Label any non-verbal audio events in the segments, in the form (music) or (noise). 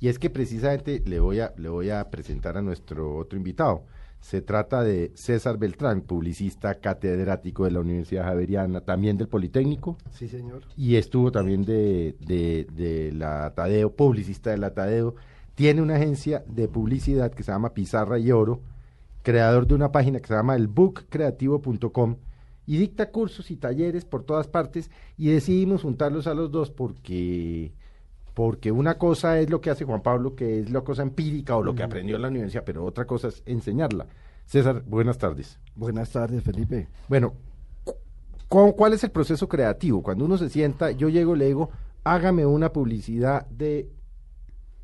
Y es que precisamente le voy a, le voy a presentar a nuestro otro invitado. Se trata de César Beltrán, publicista catedrático de la Universidad Javeriana, también del Politécnico. Sí, señor. Y estuvo también de, de, de la Tadeo, publicista de la Tadeo. Tiene una agencia de publicidad que se llama Pizarra y Oro, creador de una página que se llama elbookcreativo.com y dicta cursos y talleres por todas partes y decidimos juntarlos a los dos porque porque una cosa es lo que hace Juan Pablo, que es la cosa empírica o lo que aprendió en la universidad, pero otra cosa es enseñarla. César, buenas tardes. Buenas tardes, Felipe. Bueno, cu- ¿cuál es el proceso creativo? Cuando uno se sienta, yo llego y le digo, hágame una publicidad de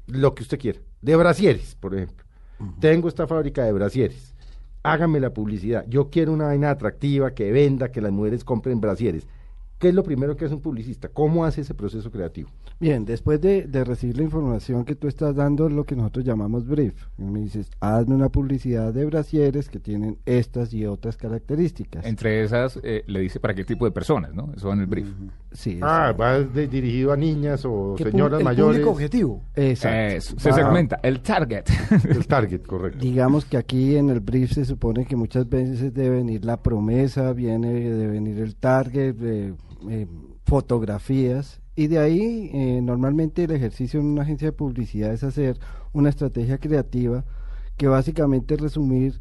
lo que usted quiera, de brasieres, por ejemplo. Tengo esta fábrica de brasieres. Hágame la publicidad. Yo quiero una vaina atractiva que venda, que las mujeres compren brasieres. ¿Qué es lo primero que hace un publicista? ¿Cómo hace ese proceso creativo? Bien, después de, de recibir la información que tú estás dando, lo que nosotros llamamos brief, y me dices, hazme una publicidad de brasieres que tienen estas y otras características. Entre esas, eh, le dice para qué tipo de personas, ¿no? Eso va en el brief. Sí, Ah, va de- dirigido a niñas o señoras el mayores. público objetivo. Exacto. Eso, se segmenta. El target. (laughs) El target, correcto. Digamos que aquí en el brief se supone que muchas veces debe venir la promesa, viene de venir el target, eh, eh, fotografías, y de ahí eh, normalmente el ejercicio en una agencia de publicidad es hacer una estrategia creativa que básicamente es resumir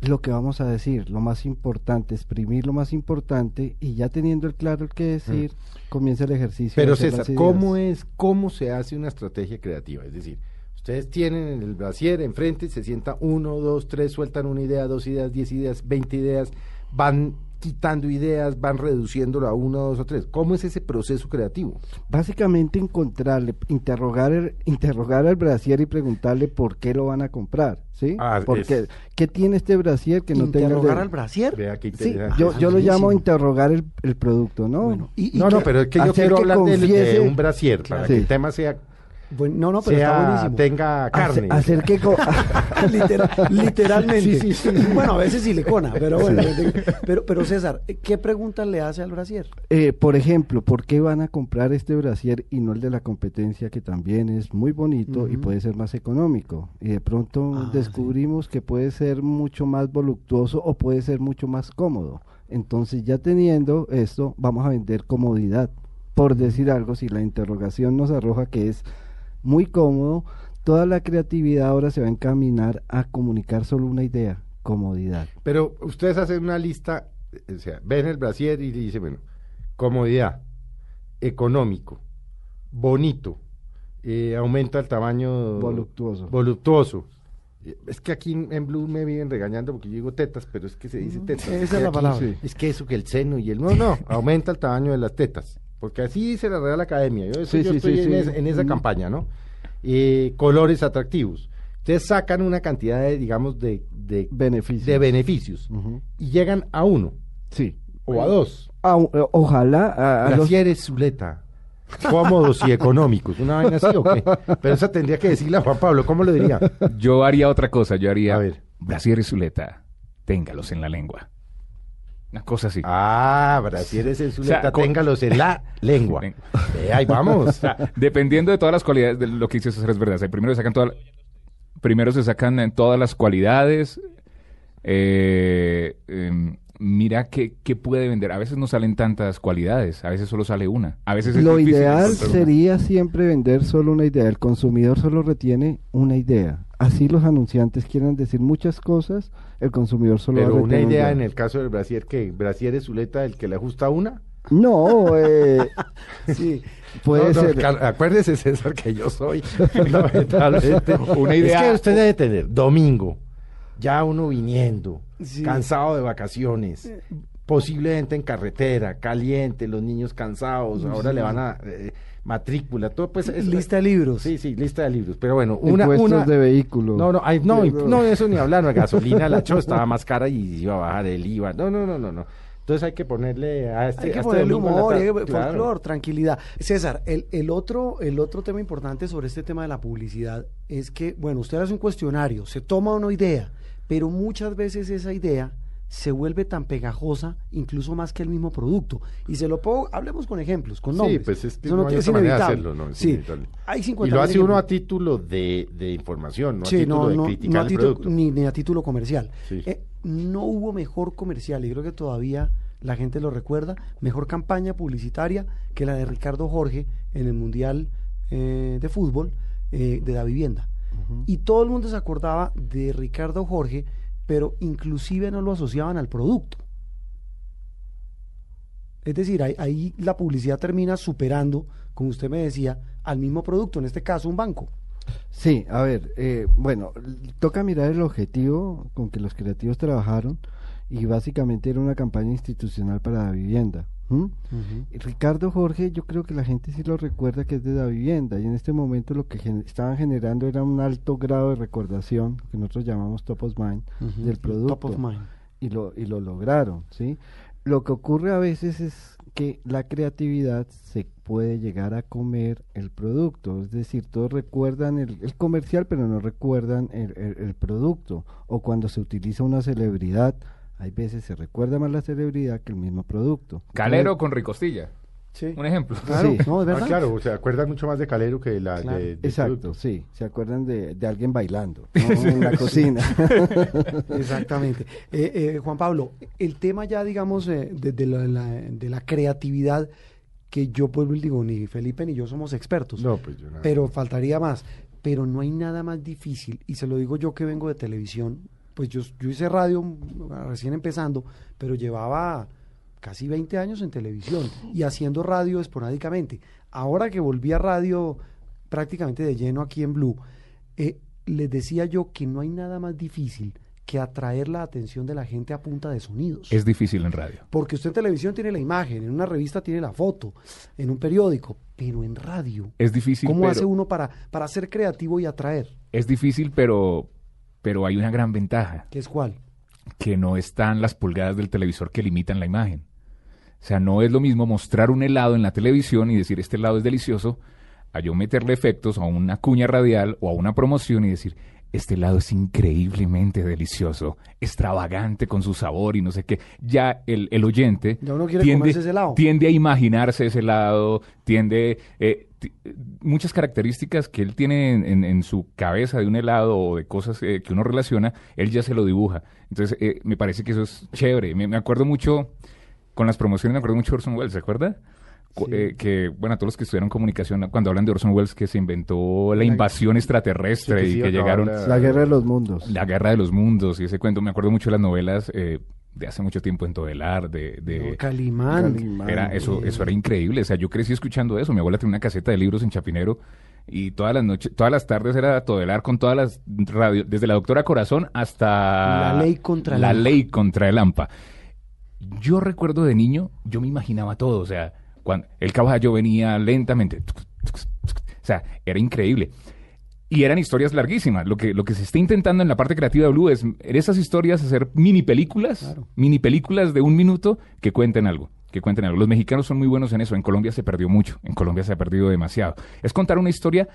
lo que vamos a decir, lo más importante, exprimir lo más importante y ya teniendo el claro el que decir, comienza el ejercicio. Pero César. ¿cómo es, cómo se hace una estrategia creativa? Es decir, ustedes tienen el brasier enfrente, se sienta uno, dos, tres, sueltan una idea, dos ideas, diez ideas, veinte ideas, van quitando ideas, van reduciéndolo a uno, dos o tres. ¿Cómo es ese proceso creativo? Básicamente encontrarle, interrogar, el- interrogar al brasier y preguntarle por qué lo van a comprar, ¿sí? Ah, Porque, es- ¿qué tiene este brasier que no tenga Interrogar de- al brasier. Vea qué Sí, yo, yo lo llamo interrogar el, el producto, ¿no? Bueno, y- y no, no, que- pero es que yo quiero que hablar de- de, un brasier, para Sí. que el tema sea, Bueno, no, no, pero está buenísimo. tenga carne. Hacer, hacer que... co- (laughs) (laughs) Literal- literalmente. Sí, sí, sí. Bueno, a veces silicona, pero bueno. Pero, pero César, ¿qué pregunta le hace al brasier? Eh, por ejemplo, ¿por qué van a comprar este brasier y no el de la competencia que también es muy bonito y puede ser más económico? Y de pronto Ah, descubrimos que puede ser mucho más voluptuoso o puede ser mucho más cómodo. Entonces ya teniendo esto, vamos a vender comodidad. Por decir algo, si la interrogación nos arroja que es muy cómodo, toda la creatividad ahora se va a encaminar a comunicar solo una idea, comodidad. Pero ustedes hacen una lista, o sea, ven el brasier y dicen, bueno, comodidad, económico, bonito, eh, aumenta el tamaño Voluptuoso. voluptuoso. Eh, Es que aquí en, Blue me viven regañando porque yo digo tetas, pero es que se dice tetas. esa Es la palabra. Es que eso que el seno y el... No, no, (laughs) aumenta el tamaño de las tetas. Porque así dice la Real Academia. Yo, Sí, yo sí, estoy sí, en, sí. esa- en esa Mm. campaña, ¿no? Eh, colores atractivos. Ustedes sacan una cantidad de, digamos, de, de, Beneficios. de beneficios y llegan a uno Sí. o a dos. O- ojalá a, a los- Brasieres Zuleta. Cómodos y económicos. Una vaina así o qué. Pero esa tendría que decirle a Juan Pablo. ¿Cómo lo diría? Yo haría otra cosa. Yo haría. A ver. Brasier y Zuleta. Téngalos en la lengua. Una cosa así. Ah, Brasieres en Zuleta. O sea, téngalos en la (laughs) lengua. Eh, ahí vamos. (laughs) O sea, dependiendo de todas las cualidades de lo que dice César es verdad. O sea, primero se sacan todas primero se sacan en todas las cualidades. eh, em, mira qué, qué puede vender. A veces no salen tantas cualidades, a veces solo sale una. A veces es Lo ideal una. sería siempre vender solo una idea. El consumidor solo retiene una idea. Así los anunciantes quieran decir muchas cosas, el consumidor solo va a Pero una idea en el caso del Brasier, que Brasieres Zuleta, el que le ajusta una. No, eh, (laughs) Sí. puede No, no, ser. acuérdese, César, que yo soy (laughs) fundamentalmente. Una idea- Es que usted debe tener domingo, ya uno viniendo, Sí. cansado de vacaciones, posiblemente en carretera, caliente, los niños cansados, ahora le van a eh, matrícula, todo pues es Lista de libros. Sí, sí, lista de libros, pero bueno, una Impuestos una de vehículo. No, no, ay, no, no, eso ni hablar, la (laughs) gasolina la cho estaba más cara y iba a bajar el IVA. No, no, no, no, no. Entonces hay que ponerle a este Hay que a este ponerle humor, tarde, eh, claro. folclor, tranquilidad. César, el, el otro, el otro tema importante sobre este tema de la publicidad es que, bueno, usted hace un cuestionario, se toma una idea, pero muchas veces esa idea se vuelve tan pegajosa, incluso más que el mismo producto. Y se lo pongo, hablemos con ejemplos, con Sí, nombres. pues es Eso no hay otra manera de hacerlo, ¿no? Es sí, hay Y 50 lo hace uno a título de, de información, no a Sí, título no, de no, criticar no a el título- producto. ni, ni a título comercial. Sí. Eh, no hubo mejor comercial, y creo que todavía la gente lo recuerda, mejor campaña publicitaria que la de Ricardo Jorge en el Mundial eh, de Fútbol eh, de la vivienda. Y todo el mundo se acordaba de Ricardo Jorge, pero inclusive no lo asociaban al producto. Es decir, ahí, ahí la publicidad termina superando, como usted me decía, al mismo producto, en este caso un banco. Sí, a ver, eh, bueno, toca mirar el objetivo con que los creativos trabajaron y básicamente era una campaña institucional para la vivienda. Ricardo Jorge, yo creo que la gente sí lo recuerda que es de la vivienda y en este momento lo que gen- estaban generando era un alto grado de recordación, que nosotros llamamos top of mind, del producto Top of mind. y lo, y lo lograron, ¿sí? Lo que ocurre a veces es que la creatividad se puede llegar a comer el producto, es decir, todos recuerdan el, el comercial pero no recuerdan el, el- el producto, o cuando se utiliza una celebridad, hay veces se recuerda más la celebridad que el mismo producto. Calero con ricostilla. Sí. Un ejemplo. Claro, Sí. no, Ah, claro, se acuerdan mucho más de Calero que de la Claro. de, Exacto, producto. sí, se acuerdan de, de alguien bailando ¿no? (laughs) en la cocina. (laughs) Exactamente. Eh, eh, Juan Pablo, el tema ya, digamos, eh, de, de la, la- de la creatividad, que yo pues digo, ni Felipe ni yo somos expertos, No, pues yo no. pero faltaría más. Pero no hay nada más difícil, y se lo digo yo que vengo de televisión, pues yo, yo hice radio recién empezando, pero llevaba casi 20 años en televisión y haciendo radio esporádicamente. Ahora que volví a radio prácticamente de lleno aquí en Blue, eh, les decía yo que no hay nada más difícil que atraer la atención de la gente a punta de sonidos. Es difícil en radio. Porque usted en televisión tiene la imagen, en una revista tiene la foto, en un periódico, pero en radio, Es difícil, ¿cómo pero, hace uno para, para ser creativo y atraer? es difícil, pero, pero hay una gran ventaja, ¿Qué es cuál? que no están las pulgadas del televisor que limitan la imagen. O sea, no es lo mismo mostrar un helado en la televisión y decir este helado es delicioso, a yo meterle efectos a una cuña radial o a una promoción y decir este helado es increíblemente delicioso, extravagante con su sabor y no sé qué. Ya el, el oyente Ya comerse ese tiende a imaginarse ese helado, tiende... eh, muchas características que él tiene en, en- en su cabeza de un helado o de cosas eh, que uno relaciona, él ya se lo dibuja. Entonces, eh, me parece que eso es chévere. Me, me acuerdo mucho, con las promociones, me acuerdo mucho de Orson Welles, ¿se acuerda? Cu- eh, que, bueno, a todos los que estudiaron comunicación, cuando hablan de Orson Welles, que se inventó la invasión extraterrestre Sí, que sí y que llegaron la- La guerra de los mundos. la guerra de los mundos y ese cuento. Me acuerdo mucho de las novelas eh, de hace mucho tiempo en Todelar, de... de No, Calimán. Calimán. era, eso, eso era increíble. O sea, yo crecí escuchando eso. Mi abuela tenía una caseta de libros en Chapinero y todas las noches, todas las tardes era Todelar con todas las radios, desde la Doctora Corazón hasta La ley contra el la AMPA. ley contra el AMPA. Yo recuerdo de niño, yo me imaginaba todo. O sea, cuando el caballo venía lentamente. O sea, era increíble. Y eran historias larguísimas. Lo que, lo que se está intentando en la parte creativa de Blue es en esas historias hacer mini películas, Claro. mini películas de un minuto que cuenten algo. Que cuenten algo. Los mexicanos son muy buenos en eso. En Colombia se perdió mucho. En Colombia se ha perdido demasiado. Es contar una historia,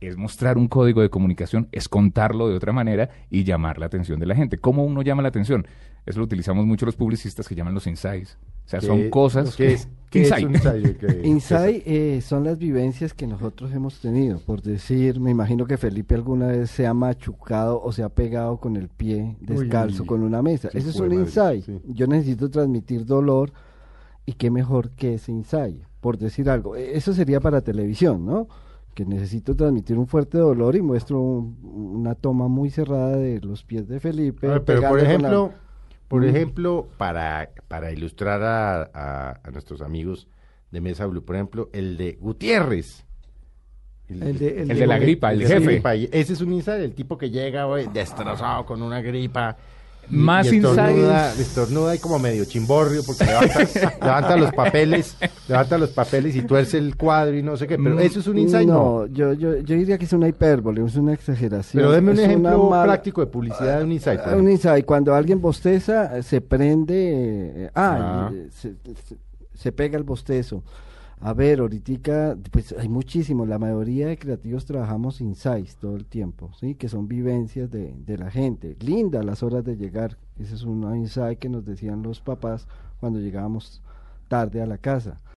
es mostrar un código de comunicación, es contarlo de otra manera y llamar la atención de la gente. ¿Cómo uno llama la atención? Eso lo utilizamos mucho los publicistas que llaman los insights. O sea, son ¿Qué- cosas ¿Qué es, qué es Insight. un ensayo? ¿Qué- (laughs) Insight eh, son las vivencias que nosotros hemos tenido. Por decir, me imagino que Felipe alguna vez se ha machucado o se ha pegado con el pie descalzo Uy, con una mesa. Ese es un madre, insight. sí. Yo necesito transmitir dolor y qué mejor que ese insight, por decir algo. E- Eso sería para televisión, ¿no? Que necesito transmitir un fuerte dolor y muestro un- una toma muy cerrada de los pies de Felipe. A ver, pero por con la- ejemplo, por Mm. ejemplo, para, para ilustrar a, a- a nuestros amigos de Mesa Blue, por ejemplo, el de Gutiérrez. El de, El de la gripa, el jefe. gripa. Ese es un insight, el tipo que llega güey, destrozado con una gripa. Más y estornuda, insights. estornuda y como medio chimborrio porque levanta, (laughs) levanta los papeles, levanta los papeles y tuerce el cuadro y no sé qué, pero Mm, eso es un insight, no. No, yo, yo, yo diría que es una hipérbole, es una exageración. Pero deme un es ejemplo práctico de publicidad de un insight. Ah, Un insight, cuando alguien bosteza, se prende, eh, ah, Ah. eh, se, se- se pega el bostezo. A ver, ahorita, pues hay muchísimos, la mayoría de creativos trabajamos insights todo el tiempo, ¿sí? Que son vivencias de, de la gente. Linda las horas de llegar, ese es un insight que nos decían los papás cuando llegábamos tarde a la casa.